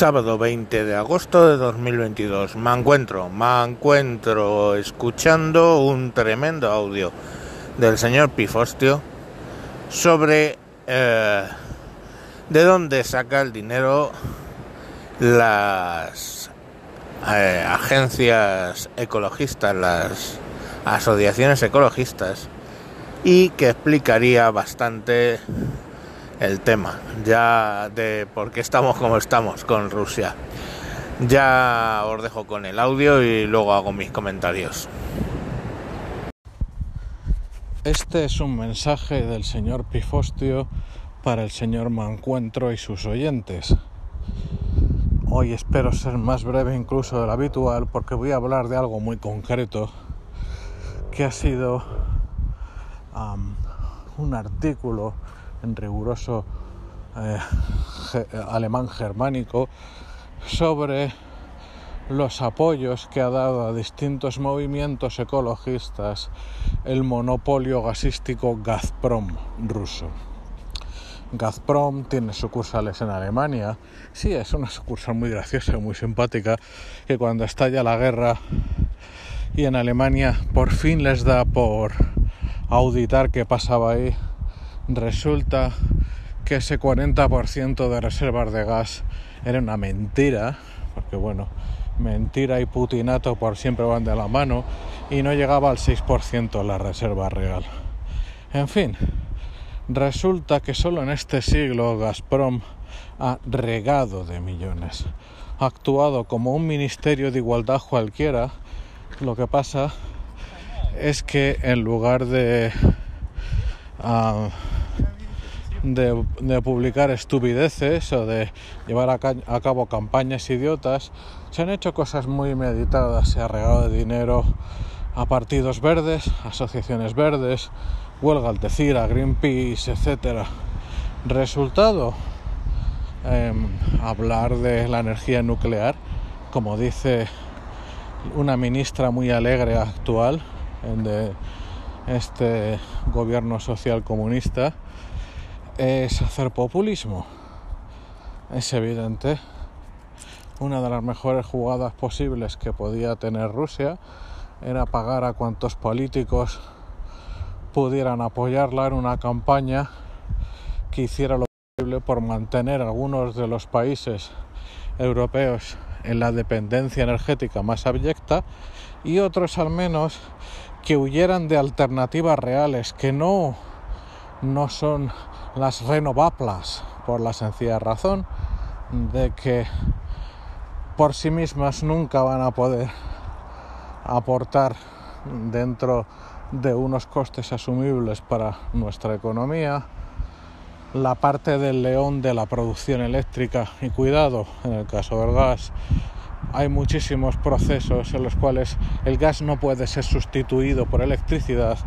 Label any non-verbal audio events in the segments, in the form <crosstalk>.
Sábado 20 de agosto de 2022. Me encuentro, me encuentro escuchando un tremendo audio del señor Pifostio sobre eh, de dónde saca el dinero las eh, agencias ecologistas, las asociaciones ecologistas y que explicaría bastante el tema, ya de por qué estamos como estamos con Rusia. Ya os dejo con el audio y luego hago mis comentarios. Este es un mensaje del señor Pifostio para el señor Mancuentro y sus oyentes. Hoy espero ser más breve incluso de lo habitual porque voy a hablar de algo muy concreto que ha sido un artículo en riguroso eh, <laughs> alemán germánico sobre los apoyos que ha dado a distintos movimientos ecologistas el monopolio gasístico Gazprom ruso. Gazprom tiene sucursales en Alemania. Sí, es una sucursal muy graciosa, muy simpática, que cuando estalla la guerra y en Alemania por fin les da por auditar qué pasaba ahí, resulta que ese 40% de reservas de gas era una mentira, porque bueno, mentira y putinato por siempre van de la mano, y no llegaba al 6% la reserva real. En fin, resulta que solo en este siglo Gazprom ha regado de millones, ha actuado como un ministerio de igualdad cualquiera, lo que pasa es que en lugar de... Uh, de, publicar estupideces o de llevar a, cabo campañas idiotas, se han hecho cosas muy meditadas, se ha regado de dinero a partidos verdes, asociaciones verdes, huelga a Greenpeace, etc. Resultado, em, hablar de la energía nuclear, como dice una ministra muy alegre actual de este gobierno social comunista, es hacer populismo. Es evidente. Una de las mejores jugadas posibles que podía tener Rusia era pagar a cuantos políticos pudieran apoyarla en una campaña que hiciera lo posible por mantener algunos de los países europeos en la dependencia energética más abyecta y otros al menos que huyeran de alternativas reales que no no son las renovables por la sencilla razón de que por sí mismas nunca van a poder aportar dentro de unos costes asumibles para nuestra economía. La parte del león de la producción eléctrica y cuidado en el caso del gas hay muchísimos procesos en los cuales el gas no puede ser sustituido por electricidad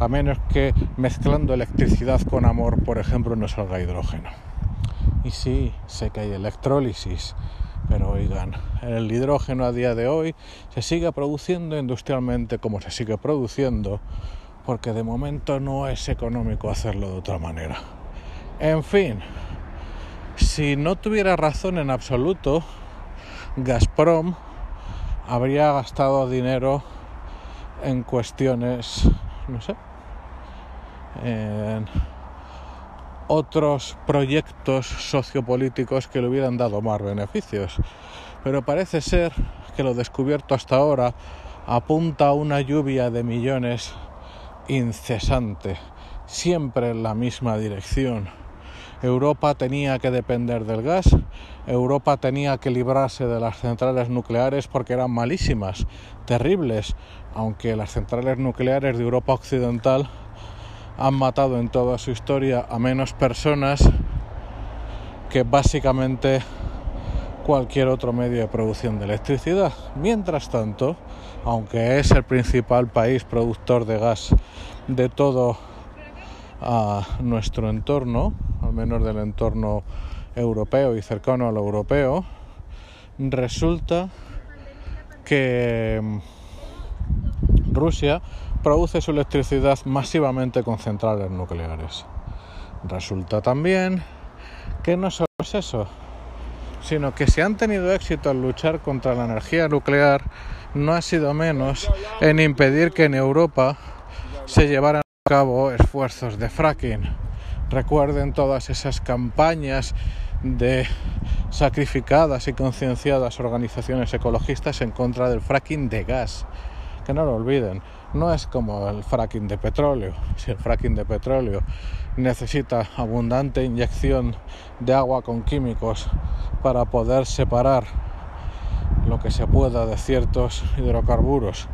a menos que mezclando electricidad con amor, por ejemplo, no salga hidrógeno. Y sí, sé que hay electrólisis, pero oigan, el hidrógeno a día de hoy se sigue produciendo industrialmente como se sigue produciendo, porque de momento no es económico hacerlo de otra manera. En fin, si no tuviera razón en absoluto, Gazprom habría gastado dinero en cuestiones, no sé, en otros proyectos sociopolíticos que le hubieran dado más beneficios. Pero parece ser que lo descubierto hasta ahora apunta a una lluvia de millones incesante, siempre en la misma dirección Europa tenía que depender del gas, Europa tenía que librarse de las centrales nucleares porque eran malísimas, terribles, aunque las centrales nucleares de Europa Occidental han matado en toda su historia a menos personas que básicamente cualquier otro medio de producción de electricidad. Mientras tanto, aunque es el principal país productor de gas de todo a nuestro entorno, al menos del entorno europeo y cercano a lo europeo, resulta que mm, Rusia produce su electricidad masivamente con centrales nucleares. Resulta también que no solo es eso, sino que si han tenido éxito en luchar contra la energía nuclear, no ha sido menos en impedir que en Europa se llevaran a cabo esfuerzos de fracking. Recuerden todas esas campañas de sacrificadas y concienciadas organizaciones ecologistas en contra del fracking de gas. Que no lo olviden, no es como el fracking de petróleo. Si el fracking de petróleo necesita abundante inyección de agua con químicos para poder separar lo que se pueda de ciertos hidrocarburos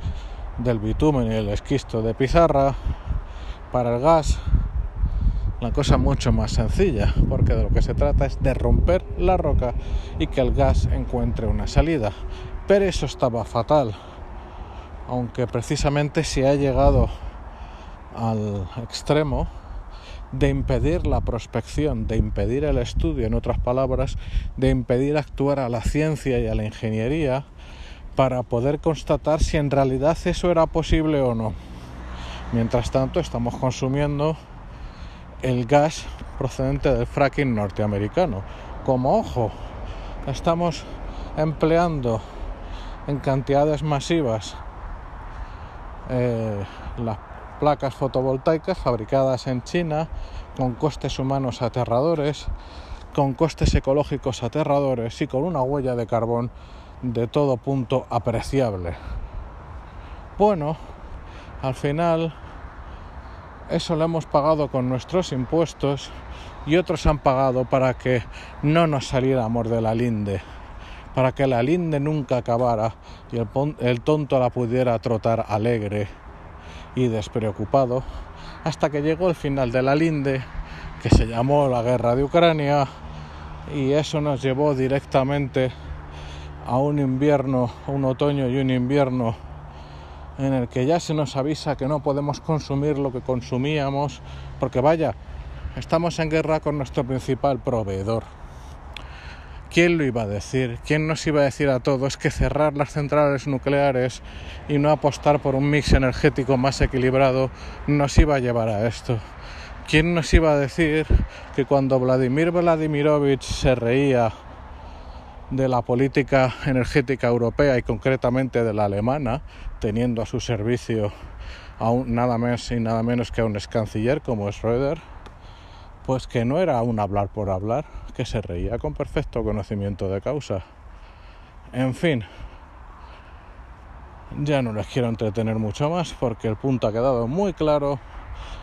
del bitumen y el esquisto de pizarra, para el gas la cosa mucho más sencilla, porque de lo que se trata es de romper la roca y que el gas encuentre una salida. Pero eso estaba fatal, aunque precisamente se ha llegado al extremo de impedir la prospección, de impedir el estudio, en otras palabras, de impedir actuar a la ciencia y a la ingeniería para poder constatar si en realidad eso era posible o no. Mientras tanto, estamos consumiendo el gas procedente del fracking norteamericano. Como ojo, estamos empleando en cantidades masivas eh, las placas fotovoltaicas fabricadas en China con costes humanos aterradores, con costes ecológicos aterradores y con una huella de carbón de todo punto apreciable. Bueno, al final eso lo hemos pagado con nuestros impuestos y otros han pagado para que no nos saliéramos de la linde, para que la linde nunca acabara y el, el tonto la pudiera trotar alegre y despreocupado, hasta que llegó el final de la linde, que se llamó la guerra de Ucrania, y eso nos llevó directamente a un invierno, un otoño y un invierno en el que ya se nos avisa que no podemos consumir lo que consumíamos, porque vaya, estamos en guerra con nuestro principal proveedor. ¿Quién lo iba a decir? ¿Quién nos iba a decir a todos que cerrar las centrales nucleares y no apostar por un mix energético más equilibrado nos iba a llevar a esto? ¿Quién nos iba a decir que cuando Vladimir Vladimirovich se reía de la política energética europea y concretamente de la alemana, teniendo a su servicio a nada más y nada menos que a un ex canciller como Schröder, pues que no era un hablar por hablar, que se reía con perfecto conocimiento de causa. En fin, ya no les quiero entretener mucho más porque el punto ha quedado muy claro.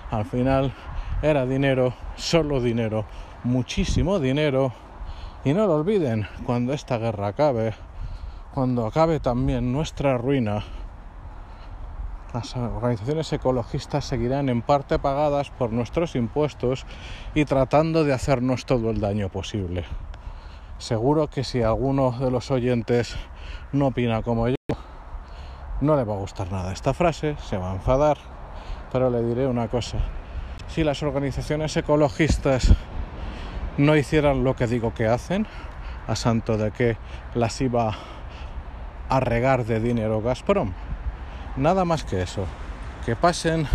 Al final era dinero, solo dinero, muchísimo dinero y no lo olviden, cuando esta guerra acabe, cuando acabe también nuestra ruina, las organizaciones ecologistas seguirán en parte pagadas por nuestros impuestos y tratando de hacernos todo el daño posible. Seguro que si alguno de los oyentes no opina como yo, no le va a gustar nada esta frase, se va a enfadar, pero le diré una cosa. Si las organizaciones ecologistas no hicieran lo que digo que hacen, a santo de que las iba a regar de dinero Gazprom. Nada más que eso. Que pasen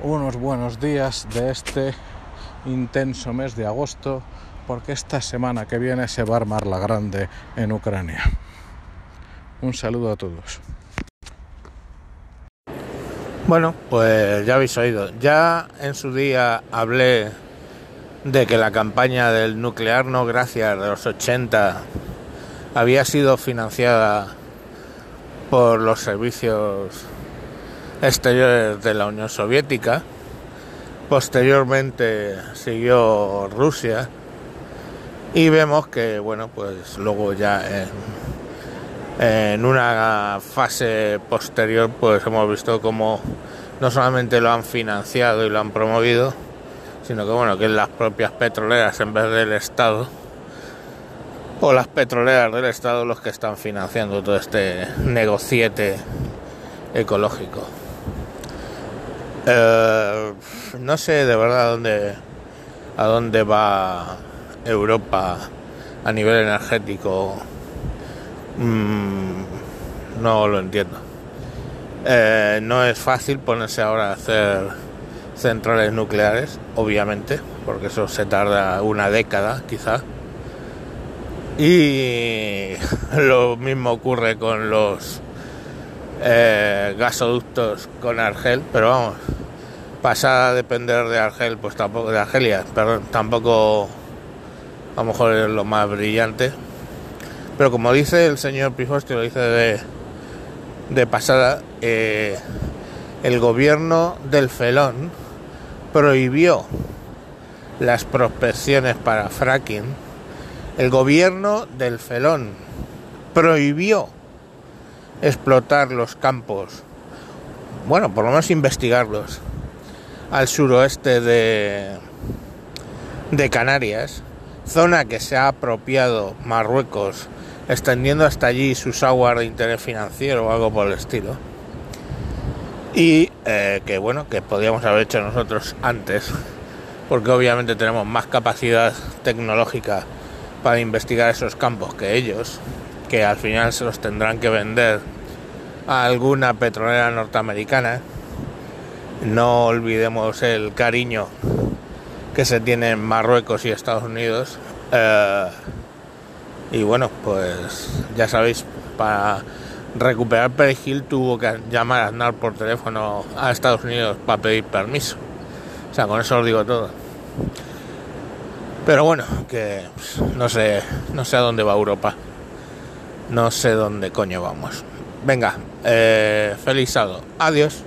unos buenos días de este intenso mes de agosto, porque esta semana que viene se va a armar la grande en Ucrania. Un saludo a todos. Bueno, pues ya habéis oído. Ya en su día hablé de que la campaña del nuclear no gracias de los 80 había sido financiada por los servicios exteriores de la Unión Soviética. Posteriormente siguió Rusia y vemos que, bueno, pues luego ya en, una fase posterior, pues hemos visto como no solamente lo han financiado y lo han promovido, sino que bueno, que las propias petroleras en vez del Estado o las petroleras del Estado los que están financiando todo este negociete ecológico. Eh, no sé de verdad a dónde, a dónde va Europa a nivel energético. Mm, no lo entiendo. Eh, no es fácil ponerse ahora a hacer centrales nucleares, obviamente, porque eso se tarda una década quizá. Y <laughs> lo mismo ocurre con los eh, gasoductos con Argel, pero vamos, pasar a depender de Argel, pues tampoco, de Argelia, perdón, tampoco a lo mejor es lo más brillante. Pero como dice el señor Pifosti, lo dice de, de pasada, eh, el gobierno del Felón prohibió las prospecciones para fracking. El gobierno del Felón prohibió explotar los campos, bueno, por lo menos investigarlos, al suroeste de, de Canarias, zona que se ha apropiado Marruecos, extendiendo hasta allí sus aguas de interés financiero o algo por el estilo. Y eh, que bueno, que podríamos haber hecho nosotros antes, porque obviamente tenemos más capacidad tecnológica para investigar esos campos que ellos que al final se los tendrán que vender a alguna petrolera norteamericana. No olvidemos el cariño que se tiene en Marruecos y Estados Unidos. Eh, y bueno, pues ya sabéis, para recuperar Perejil tuvo que llamar a Aznar por teléfono a Estados Unidos para pedir permiso. O sea, con eso os digo todo. Pero bueno, que pues, no sé, no sé a dónde va Europa. No sé dónde coño vamos. Venga, eh, feliz sábado. Adiós.